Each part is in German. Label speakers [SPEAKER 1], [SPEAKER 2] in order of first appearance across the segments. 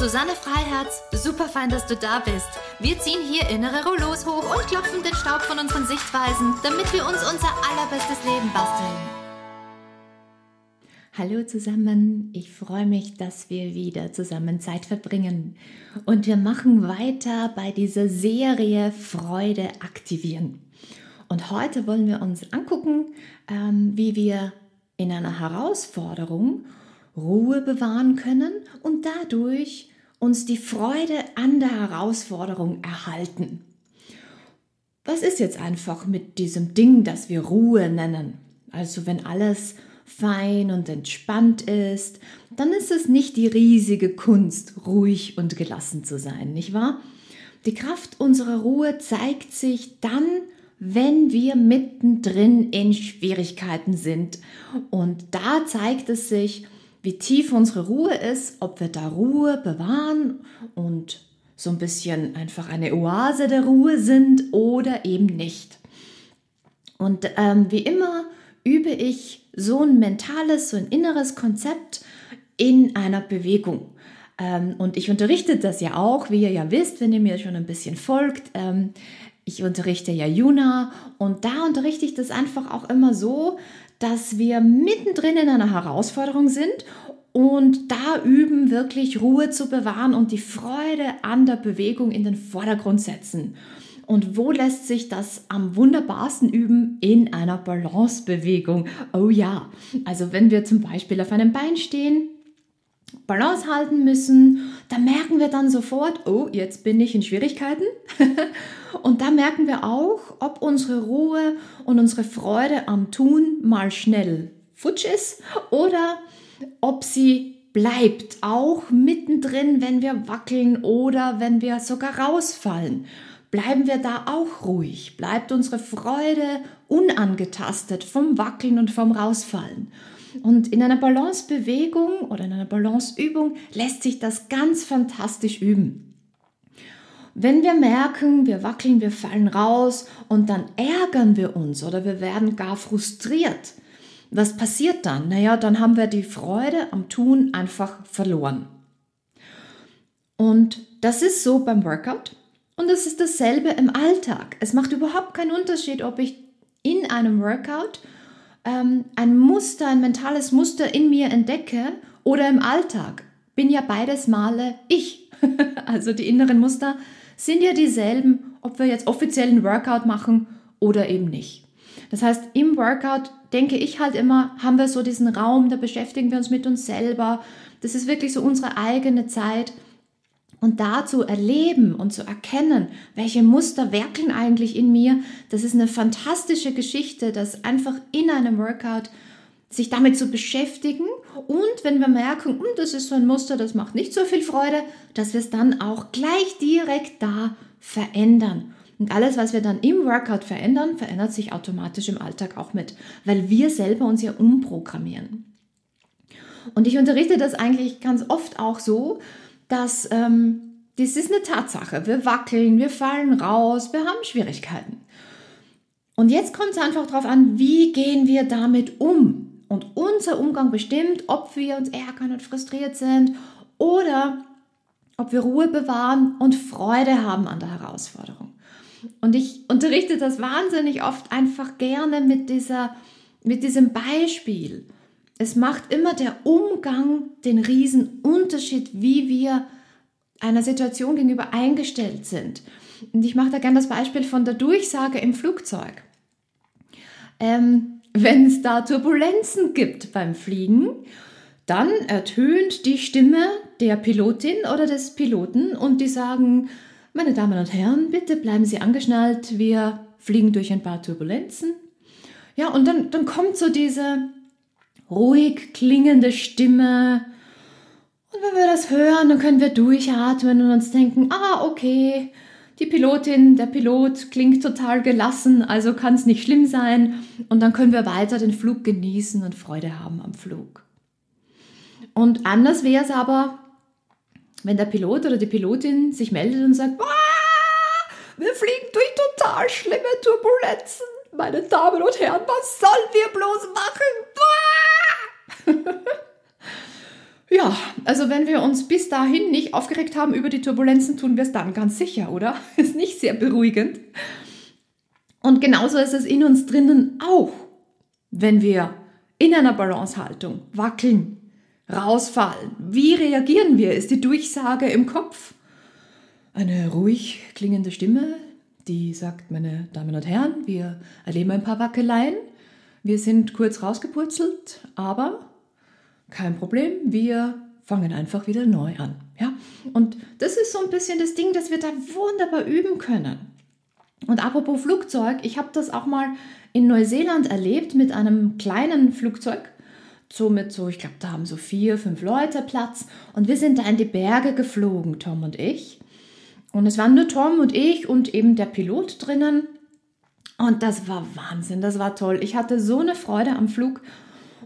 [SPEAKER 1] Susanne Freiherz. Super fein, dass du da bist. Wir ziehen hier innere Rollos hoch und klopfen den Staub von unseren Sichtweisen, damit wir uns unser allerbestes Leben basteln.
[SPEAKER 2] Hallo zusammen, ich freue mich, dass wir wieder zusammen Zeit verbringen. Und wir machen weiter bei dieser Serie Freude aktivieren. Und heute wollen wir uns angucken, ähm, wie wir in einer Herausforderung Ruhe bewahren können und dadurch uns die Freude an der Herausforderung erhalten. Was ist jetzt einfach mit diesem Ding, das wir Ruhe nennen? Also wenn alles fein und entspannt ist, dann ist es nicht die riesige Kunst, ruhig und gelassen zu sein, nicht wahr? Die Kraft unserer Ruhe zeigt sich dann, wenn wir mittendrin in Schwierigkeiten sind. Und da zeigt es sich, wie tief unsere Ruhe ist, ob wir da Ruhe bewahren und so ein bisschen einfach eine Oase der Ruhe sind oder eben nicht. Und ähm, wie immer übe ich so ein mentales, so ein inneres Konzept in einer Bewegung. Ähm, und ich unterrichte das ja auch, wie ihr ja wisst, wenn ihr mir schon ein bisschen folgt. Ähm, ich unterrichte ja Juna und da unterrichte ich das einfach auch immer so, dass wir mittendrin in einer Herausforderung sind und da üben, wirklich Ruhe zu bewahren und die Freude an der Bewegung in den Vordergrund setzen. Und wo lässt sich das am wunderbarsten üben? In einer Balancebewegung. Oh ja, also wenn wir zum Beispiel auf einem Bein stehen, Balance halten müssen, da merken wir dann sofort, oh, jetzt bin ich in Schwierigkeiten. und da merken wir auch, ob unsere Ruhe und unsere Freude am Tun mal schnell futsch ist oder ob sie bleibt, auch mittendrin, wenn wir wackeln oder wenn wir sogar rausfallen. Bleiben wir da auch ruhig, bleibt unsere Freude unangetastet vom Wackeln und vom Rausfallen. Und in einer Balancebewegung oder in einer Balanceübung lässt sich das ganz fantastisch üben. Wenn wir merken, wir wackeln, wir fallen raus und dann ärgern wir uns oder wir werden gar frustriert, was passiert dann? Naja, dann haben wir die Freude am Tun einfach verloren. Und das ist so beim Workout und es ist dasselbe im Alltag. Es macht überhaupt keinen Unterschied, ob ich in einem Workout ähm, ein Muster, ein mentales Muster in mir entdecke oder im Alltag. Bin ja beides Male ich. also die inneren Muster sind ja dieselben, ob wir jetzt offiziellen Workout machen oder eben nicht. Das heißt, im Workout denke ich halt immer, haben wir so diesen Raum, da beschäftigen wir uns mit uns selber. Das ist wirklich so unsere eigene Zeit. Und da zu erleben und zu erkennen, welche Muster werkeln eigentlich in mir, das ist eine fantastische Geschichte, das einfach in einem Workout sich damit zu beschäftigen und wenn wir merken, hm, das ist so ein Muster, das macht nicht so viel Freude, dass wir es dann auch gleich direkt da verändern. Und alles, was wir dann im Workout verändern, verändert sich automatisch im Alltag auch mit, weil wir selber uns ja umprogrammieren. Und ich unterrichte das eigentlich ganz oft auch so, dass ähm, das ist eine Tatsache. Wir wackeln, wir fallen raus, wir haben Schwierigkeiten. Und jetzt kommt es einfach darauf an, wie gehen wir damit um. Und unser Umgang bestimmt, ob wir uns ärgern und frustriert sind oder ob wir Ruhe bewahren und Freude haben an der Herausforderung. Und ich unterrichte das wahnsinnig oft einfach gerne mit, dieser, mit diesem Beispiel. Es macht immer der Umgang den riesen Unterschied, wie wir einer Situation gegenüber eingestellt sind. Und ich mache da gerne das Beispiel von der Durchsage im Flugzeug. Ähm, Wenn es da Turbulenzen gibt beim Fliegen, dann ertönt die Stimme der Pilotin oder des Piloten und die sagen, meine Damen und Herren, bitte bleiben Sie angeschnallt, wir fliegen durch ein paar Turbulenzen. Ja, und dann, dann kommt so diese ruhig klingende Stimme. Und wenn wir das hören, dann können wir durchatmen und uns denken, ah, okay, die Pilotin, der Pilot klingt total gelassen, also kann es nicht schlimm sein. Und dann können wir weiter den Flug genießen und Freude haben am Flug. Und anders wäre es aber, wenn der Pilot oder die Pilotin sich meldet und sagt, wir fliegen durch total schlimme Turbulenzen. Meine Damen und Herren, was sollen wir bloß machen? ja, also wenn wir uns bis dahin nicht aufgeregt haben über die Turbulenzen, tun wir es dann ganz sicher, oder? Ist nicht sehr beruhigend. Und genauso ist es in uns drinnen auch, wenn wir in einer Balancehaltung wackeln, rausfallen. Wie reagieren wir? Ist die Durchsage im Kopf? Eine ruhig klingende Stimme, die sagt, meine Damen und Herren, wir erleben ein paar Wackeleien. Wir sind kurz rausgepurzelt, aber kein Problem, wir fangen einfach wieder neu an. Ja? Und das ist so ein bisschen das Ding, dass wir da wunderbar üben können. Und apropos Flugzeug, ich habe das auch mal in Neuseeland erlebt mit einem kleinen Flugzeug. So mit so, ich glaube, da haben so vier, fünf Leute Platz. Und wir sind da in die Berge geflogen, Tom und ich. Und es waren nur Tom und ich und eben der Pilot drinnen. Und das war Wahnsinn, das war toll. Ich hatte so eine Freude am Flug.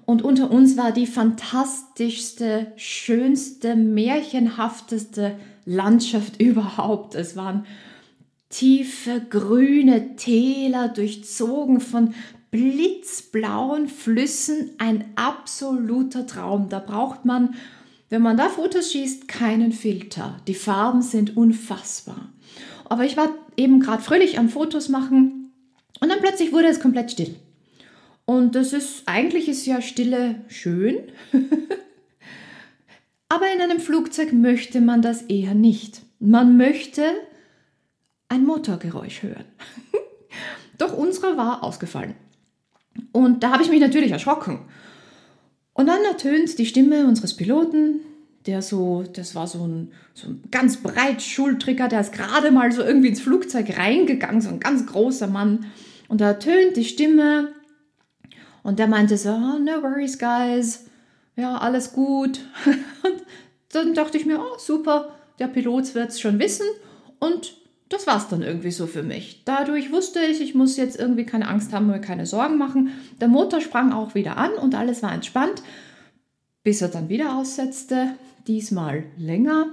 [SPEAKER 2] Und unter uns war die fantastischste, schönste, märchenhafteste Landschaft überhaupt. Es waren tiefe grüne Täler, durchzogen von blitzblauen Flüssen. Ein absoluter Traum. Da braucht man wenn man da Fotos schießt, keinen Filter. Die Farben sind unfassbar. Aber ich war eben gerade fröhlich am Fotos machen und dann plötzlich wurde es komplett still. Und das ist, eigentlich ist ja Stille schön. Aber in einem Flugzeug möchte man das eher nicht. Man möchte ein Motorgeräusch hören. Doch unsere war ausgefallen. Und da habe ich mich natürlich erschrocken und dann ertönt die Stimme unseres Piloten, der so, das war so ein, so ein ganz breit Schultricker, der ist gerade mal so irgendwie ins Flugzeug reingegangen, so ein ganz großer Mann. Und da ertönt die Stimme und der meinte so, oh, no worries, guys, ja, alles gut. Und dann dachte ich mir, oh, super, der Pilot wird es schon wissen. Und das war es dann irgendwie so für mich. Dadurch wusste ich, ich muss jetzt irgendwie keine Angst haben oder keine Sorgen machen. Der Motor sprang auch wieder an und alles war entspannt, bis er dann wieder aussetzte, diesmal länger.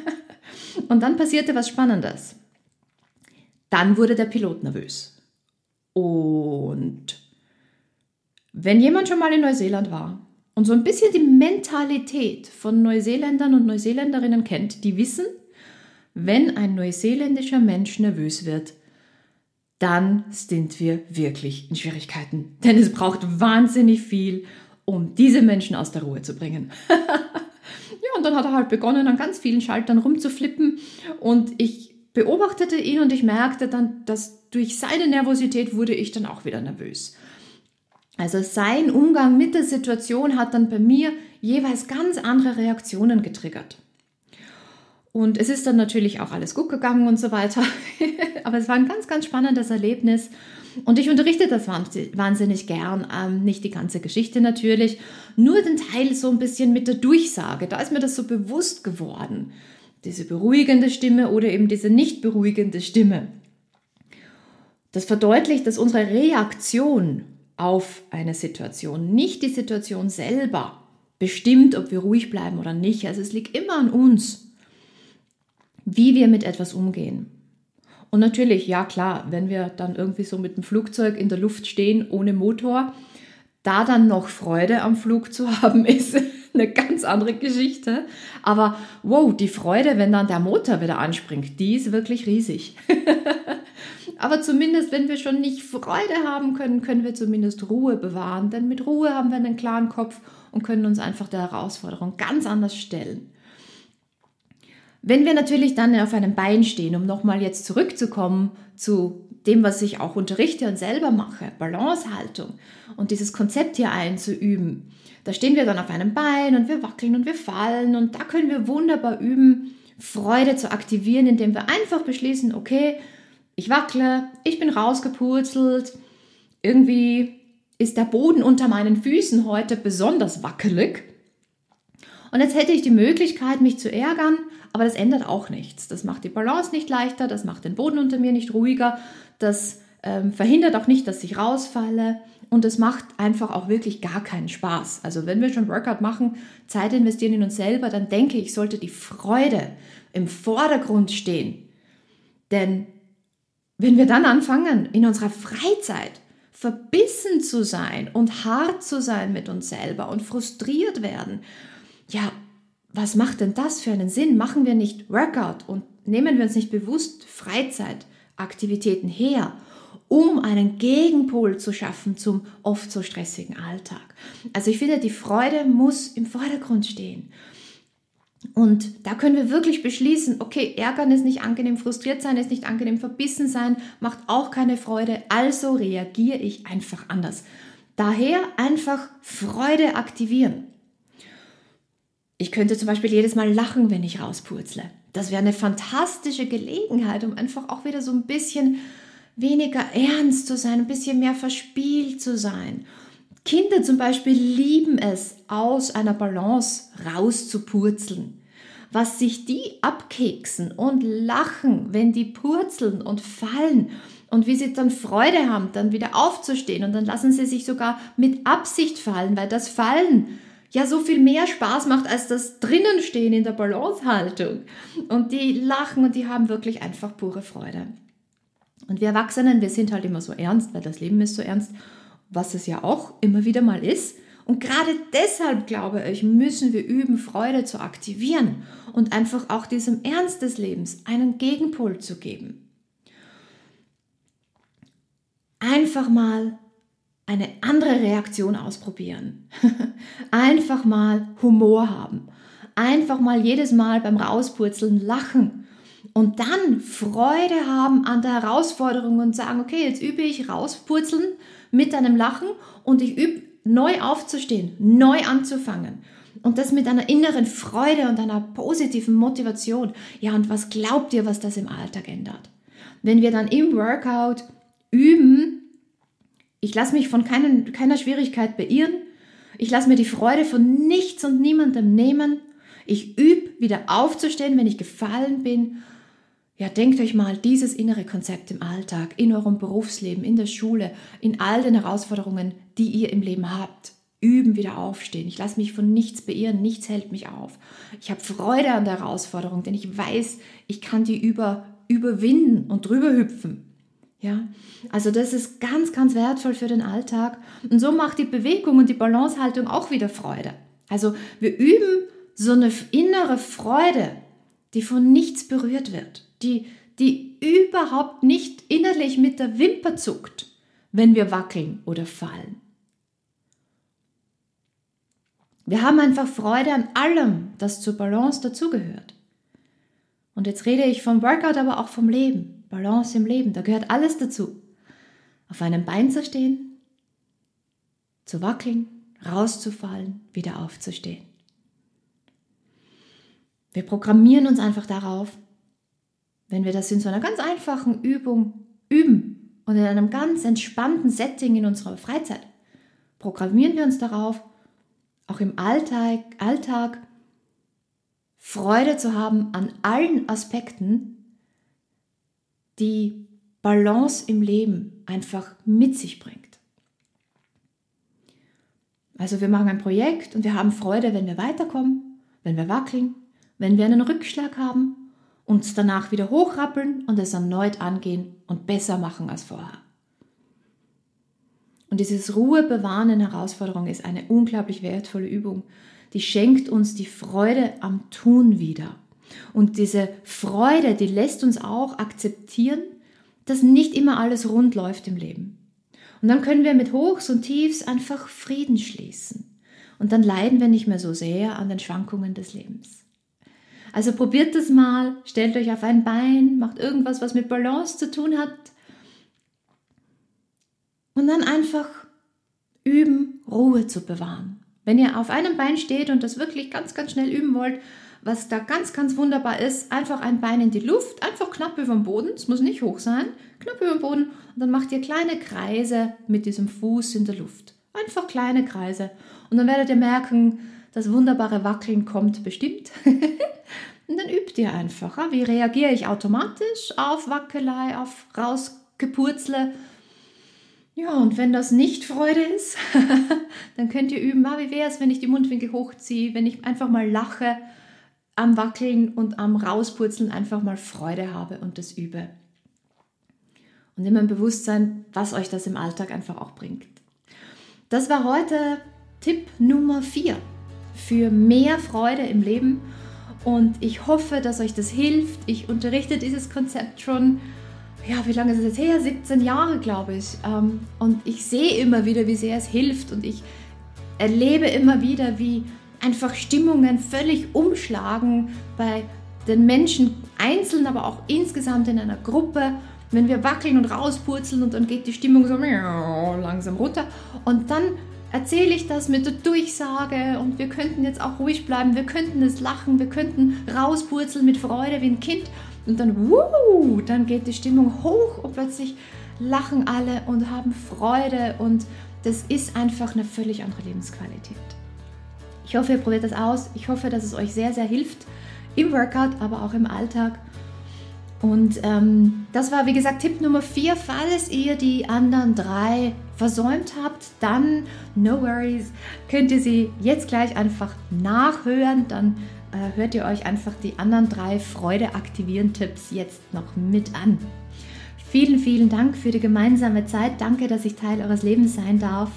[SPEAKER 2] und dann passierte was Spannendes. Dann wurde der Pilot nervös. Und wenn jemand schon mal in Neuseeland war und so ein bisschen die Mentalität von Neuseeländern und Neuseeländerinnen kennt, die wissen, wenn ein neuseeländischer Mensch nervös wird, dann sind wir wirklich in Schwierigkeiten. Denn es braucht wahnsinnig viel, um diese Menschen aus der Ruhe zu bringen. ja, und dann hat er halt begonnen, an ganz vielen Schaltern rumzuflippen. Und ich beobachtete ihn und ich merkte dann, dass durch seine Nervosität wurde ich dann auch wieder nervös. Also sein Umgang mit der Situation hat dann bei mir jeweils ganz andere Reaktionen getriggert. Und es ist dann natürlich auch alles gut gegangen und so weiter. Aber es war ein ganz, ganz spannendes Erlebnis. Und ich unterrichte das wahnsinnig gern. Ähm, nicht die ganze Geschichte natürlich, nur den Teil so ein bisschen mit der Durchsage. Da ist mir das so bewusst geworden. Diese beruhigende Stimme oder eben diese nicht beruhigende Stimme. Das verdeutlicht, dass unsere Reaktion auf eine Situation, nicht die Situation selber, bestimmt, ob wir ruhig bleiben oder nicht. Also es liegt immer an uns wie wir mit etwas umgehen. Und natürlich, ja klar, wenn wir dann irgendwie so mit dem Flugzeug in der Luft stehen ohne Motor, da dann noch Freude am Flug zu haben, ist eine ganz andere Geschichte. Aber wow, die Freude, wenn dann der Motor wieder anspringt, die ist wirklich riesig. Aber zumindest, wenn wir schon nicht Freude haben können, können wir zumindest Ruhe bewahren. Denn mit Ruhe haben wir einen klaren Kopf und können uns einfach der Herausforderung ganz anders stellen. Wenn wir natürlich dann auf einem Bein stehen, um nochmal jetzt zurückzukommen zu dem, was ich auch unterrichte und selber mache, Balancehaltung und dieses Konzept hier einzuüben, da stehen wir dann auf einem Bein und wir wackeln und wir fallen und da können wir wunderbar üben, Freude zu aktivieren, indem wir einfach beschließen, okay, ich wackle, ich bin rausgepurzelt, irgendwie ist der Boden unter meinen Füßen heute besonders wackelig Und jetzt hätte ich die Möglichkeit, mich zu ärgern, aber das ändert auch nichts. Das macht die Balance nicht leichter, das macht den Boden unter mir nicht ruhiger, das ähm, verhindert auch nicht, dass ich rausfalle und es macht einfach auch wirklich gar keinen Spaß. Also wenn wir schon Workout machen, Zeit investieren in uns selber, dann denke ich, sollte die Freude im Vordergrund stehen. Denn wenn wir dann anfangen, in unserer Freizeit verbissen zu sein und hart zu sein mit uns selber und frustriert werden, ja, was macht denn das für einen Sinn? Machen wir nicht Workout und nehmen wir uns nicht bewusst Freizeitaktivitäten her, um einen Gegenpol zu schaffen zum oft so stressigen Alltag. Also ich finde, die Freude muss im Vordergrund stehen. Und da können wir wirklich beschließen, okay, Ärgern ist nicht angenehm, frustriert sein ist nicht angenehm, verbissen sein macht auch keine Freude, also reagiere ich einfach anders. Daher einfach Freude aktivieren. Ich könnte zum Beispiel jedes Mal lachen, wenn ich rauspurzle. Das wäre eine fantastische Gelegenheit, um einfach auch wieder so ein bisschen weniger ernst zu sein, ein bisschen mehr verspielt zu sein. Kinder zum Beispiel lieben es, aus einer Balance rauszupurzeln. Was sich die abkeksen und lachen, wenn die purzeln und fallen und wie sie dann Freude haben, dann wieder aufzustehen und dann lassen sie sich sogar mit Absicht fallen, weil das Fallen ja so viel mehr Spaß macht als das Drinnenstehen in der Balancehaltung. Und die lachen und die haben wirklich einfach pure Freude. Und wir Erwachsenen, wir sind halt immer so ernst, weil das Leben ist so ernst, was es ja auch immer wieder mal ist. Und gerade deshalb, glaube ich, müssen wir üben, Freude zu aktivieren und einfach auch diesem Ernst des Lebens einen Gegenpol zu geben. Einfach mal eine andere Reaktion ausprobieren. Einfach mal Humor haben. Einfach mal jedes Mal beim Rauspurzeln lachen und dann Freude haben an der Herausforderung und sagen, okay, jetzt übe ich rauspurzeln mit einem Lachen und ich übe neu aufzustehen, neu anzufangen. Und das mit einer inneren Freude und einer positiven Motivation. Ja, und was glaubt ihr, was das im Alltag ändert? Wenn wir dann im Workout üben, ich lasse mich von keinen, keiner Schwierigkeit beirren, ich lasse mir die Freude von nichts und niemandem nehmen, ich übe wieder aufzustehen, wenn ich gefallen bin ja, denkt euch mal dieses innere Konzept im Alltag, in eurem Berufsleben, in der Schule, in all den Herausforderungen, die ihr im Leben habt. Üben, wieder aufstehen. Ich lasse mich von nichts beirren, nichts hält mich auf. Ich habe Freude an der Herausforderung, denn ich weiß, ich kann die über, überwinden und drüber hüpfen. Ja, also das ist ganz, ganz wertvoll für den Alltag. Und so macht die Bewegung und die Balancehaltung auch wieder Freude. Also wir üben so eine innere Freude, die von nichts berührt wird die, die überhaupt nicht innerlich mit der Wimper zuckt, wenn wir wackeln oder fallen. Wir haben einfach Freude an allem, das zur Balance dazugehört. Und jetzt rede ich vom Workout, aber auch vom Leben. Balance im Leben, da gehört alles dazu. Auf einem Bein zu stehen, zu wackeln, rauszufallen, wieder aufzustehen. Wir programmieren uns einfach darauf, wenn wir das in so einer ganz einfachen Übung üben und in einem ganz entspannten Setting in unserer Freizeit, programmieren wir uns darauf, auch im Alltag, Alltag Freude zu haben an allen Aspekten, die Balance im Leben einfach mit sich bringt. Also wir machen ein Projekt und wir haben Freude, wenn wir weiterkommen, wenn wir wackeln, wenn wir einen Rückschlag haben uns danach wieder hochrappeln und es erneut angehen und besser machen als vorher. Und dieses Ruhe bewahren in Herausforderungen ist eine unglaublich wertvolle Übung. Die schenkt uns die Freude am Tun wieder. Und diese Freude, die lässt uns auch akzeptieren, dass nicht immer alles rund läuft im Leben. Und dann können wir mit Hochs und Tiefs einfach Frieden schließen. Und dann leiden wir nicht mehr so sehr an den Schwankungen des Lebens. Also probiert das mal, stellt euch auf ein Bein, macht irgendwas, was mit Balance zu tun hat. Und dann einfach üben, Ruhe zu bewahren. Wenn ihr auf einem Bein steht und das wirklich ganz, ganz schnell üben wollt, was da ganz, ganz wunderbar ist, einfach ein Bein in die Luft, einfach knapp über dem Boden, es muss nicht hoch sein, knapp über dem Boden und dann macht ihr kleine Kreise mit diesem Fuß in der Luft. Einfach kleine Kreise. Und dann werdet ihr merken, Das wunderbare Wackeln kommt bestimmt. und dann übt ihr einfach. Wie reagiere ich automatisch auf Wackelei, auf Rausgepurzle? Ja, und wenn das nicht Freude ist, dann könnt ihr üben, wie wäre es, wenn ich die Mundwinkel hochziehe, wenn ich einfach mal lache, am Wackeln und am Rauspurzeln einfach mal Freude habe und das übe. Und immer im Bewusstsein, was euch das im Alltag einfach auch bringt. Das war heute Tipp Nummer 4 für mehr Freude im Leben. Und ich hoffe, dass euch das hilft. Ich unterrichte dieses Konzept schon, ja, wie lange ist es jetzt her? 17 Jahre, glaube ich. Ähm, und ich sehe immer wieder, wie sehr es hilft. Und ich erlebe immer wieder, wie einfach Stimmungen völlig umschlagen bei den Menschen einzeln, aber auch insgesamt in einer Gruppe. Wenn wir wackeln und rauspurzeln und dann geht die Stimmung so langsam runter und dann erzähle ich das mit der Durchsage und wir könnten jetzt auch ruhig bleiben, wir könnten es lachen, wir könnten rauspurzeln mit Freude wie ein Kind und dann, wuh, dann geht die Stimmung hoch und plötzlich lachen alle und haben Freude und das ist einfach eine völlig andere Lebensqualität. Ich hoffe, ihr probiert das aus. Ich hoffe, dass es euch sehr, sehr hilft im Workout, aber auch im Alltag. Und ähm, das war, wie gesagt, Tipp Nummer 4. Falls ihr die anderen drei versäumt habt, dann no worries, könnt ihr sie jetzt gleich einfach nachhören. Dann äh, hört ihr euch einfach die anderen drei Freude aktivieren Tipps jetzt noch mit an. Vielen, vielen Dank für die gemeinsame Zeit. Danke, dass ich Teil eures Lebens sein darf.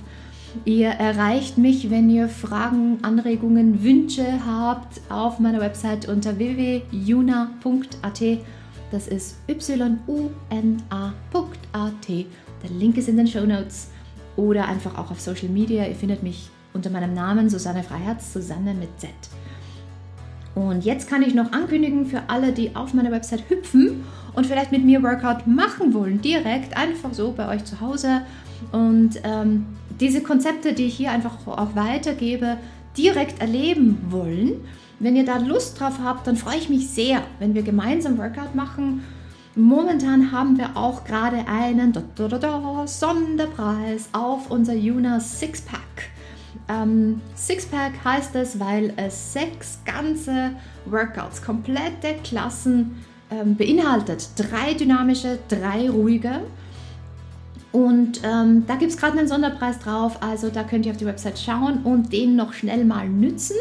[SPEAKER 2] Ihr erreicht mich, wenn ihr Fragen, Anregungen, Wünsche habt, auf meiner Website unter www.juna.at. Das ist y-u-n-a.at. Der Link ist in den Show Notes oder einfach auch auf Social Media. Ihr findet mich unter meinem Namen Susanne Freiherz, Susanne mit Z. Und jetzt kann ich noch ankündigen für alle, die auf meiner Website hüpfen und vielleicht mit mir Workout machen wollen, direkt einfach so bei euch zu Hause. Und ähm, diese Konzepte, die ich hier einfach auch weitergebe, direkt erleben wollen. Wenn ihr da Lust drauf habt, dann freue ich mich sehr, wenn wir gemeinsam Workout machen. Momentan haben wir auch gerade einen Sonderpreis auf unser Juna Sixpack. Ähm, Sixpack heißt es, weil es sechs ganze Workouts, komplette Klassen ähm, beinhaltet. Drei dynamische, drei ruhige. Und ähm, da gibt es gerade einen Sonderpreis drauf, also da könnt ihr auf die Website schauen und den noch schnell mal nützen.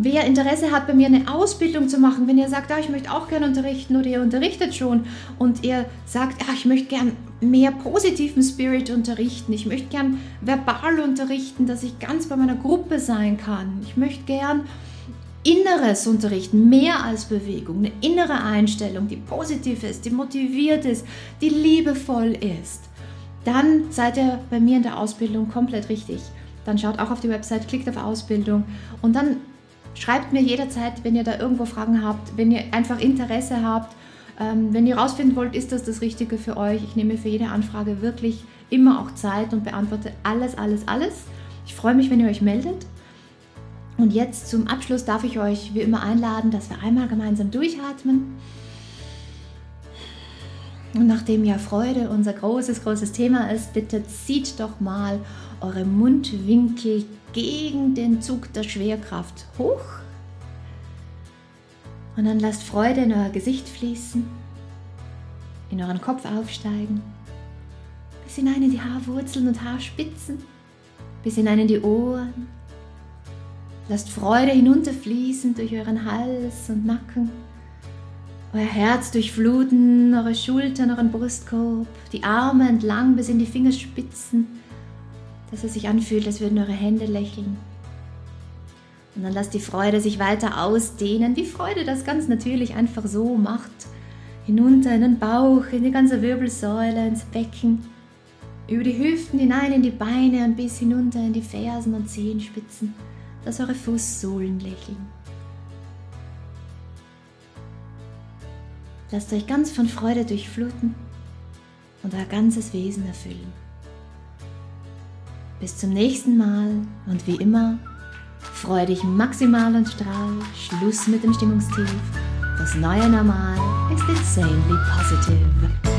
[SPEAKER 2] Wer Interesse hat, bei mir eine Ausbildung zu machen, wenn ihr sagt, ah, ich möchte auch gerne unterrichten oder ihr unterrichtet schon und ihr sagt, ah, ich möchte gern mehr positiven Spirit unterrichten, ich möchte gern verbal unterrichten, dass ich ganz bei meiner Gruppe sein kann, ich möchte gern Inneres unterrichten, mehr als Bewegung, eine innere Einstellung, die positiv ist, die motiviert ist, die liebevoll ist, dann seid ihr bei mir in der Ausbildung komplett richtig. Dann schaut auch auf die Website, klickt auf Ausbildung und dann schreibt mir jederzeit, wenn ihr da irgendwo Fragen habt, wenn ihr einfach Interesse habt, ähm, wenn ihr rausfinden wollt, ist das das Richtige für euch. Ich nehme für jede Anfrage wirklich immer auch Zeit und beantworte alles, alles, alles. Ich freue mich, wenn ihr euch meldet. Und jetzt zum Abschluss darf ich euch wie immer einladen, dass wir einmal gemeinsam durchatmen. Und nachdem ja Freude unser großes, großes Thema ist, bitte zieht doch mal eure Mundwinkel gegen den Zug der Schwerkraft hoch. Und dann lasst Freude in euer Gesicht fließen, in euren Kopf aufsteigen, bis hinein in die Haarwurzeln und Haarspitzen, bis hinein in die Ohren, Lasst Freude hinunterfließen durch euren Hals und Nacken. Euer Herz durchfluten, eure Schultern, euren Brustkorb, die Arme entlang bis in die Fingerspitzen, dass es sich anfühlt, als würden eure Hände lächeln. Und dann lasst die Freude sich weiter ausdehnen, wie Freude das ganz natürlich einfach so macht. Hinunter in den Bauch, in die ganze Wirbelsäule, ins Becken, über die Hüften hinein in die Beine und bis hinunter in die Fersen und Zehenspitzen dass eure Fußsohlen lächeln. Lasst euch ganz von Freude durchfluten und euer ganzes Wesen erfüllen. Bis zum nächsten Mal und wie immer, freue dich maximal und strahl, Schluss mit dem Stimmungstief. Das neue Normal ist insanely positive.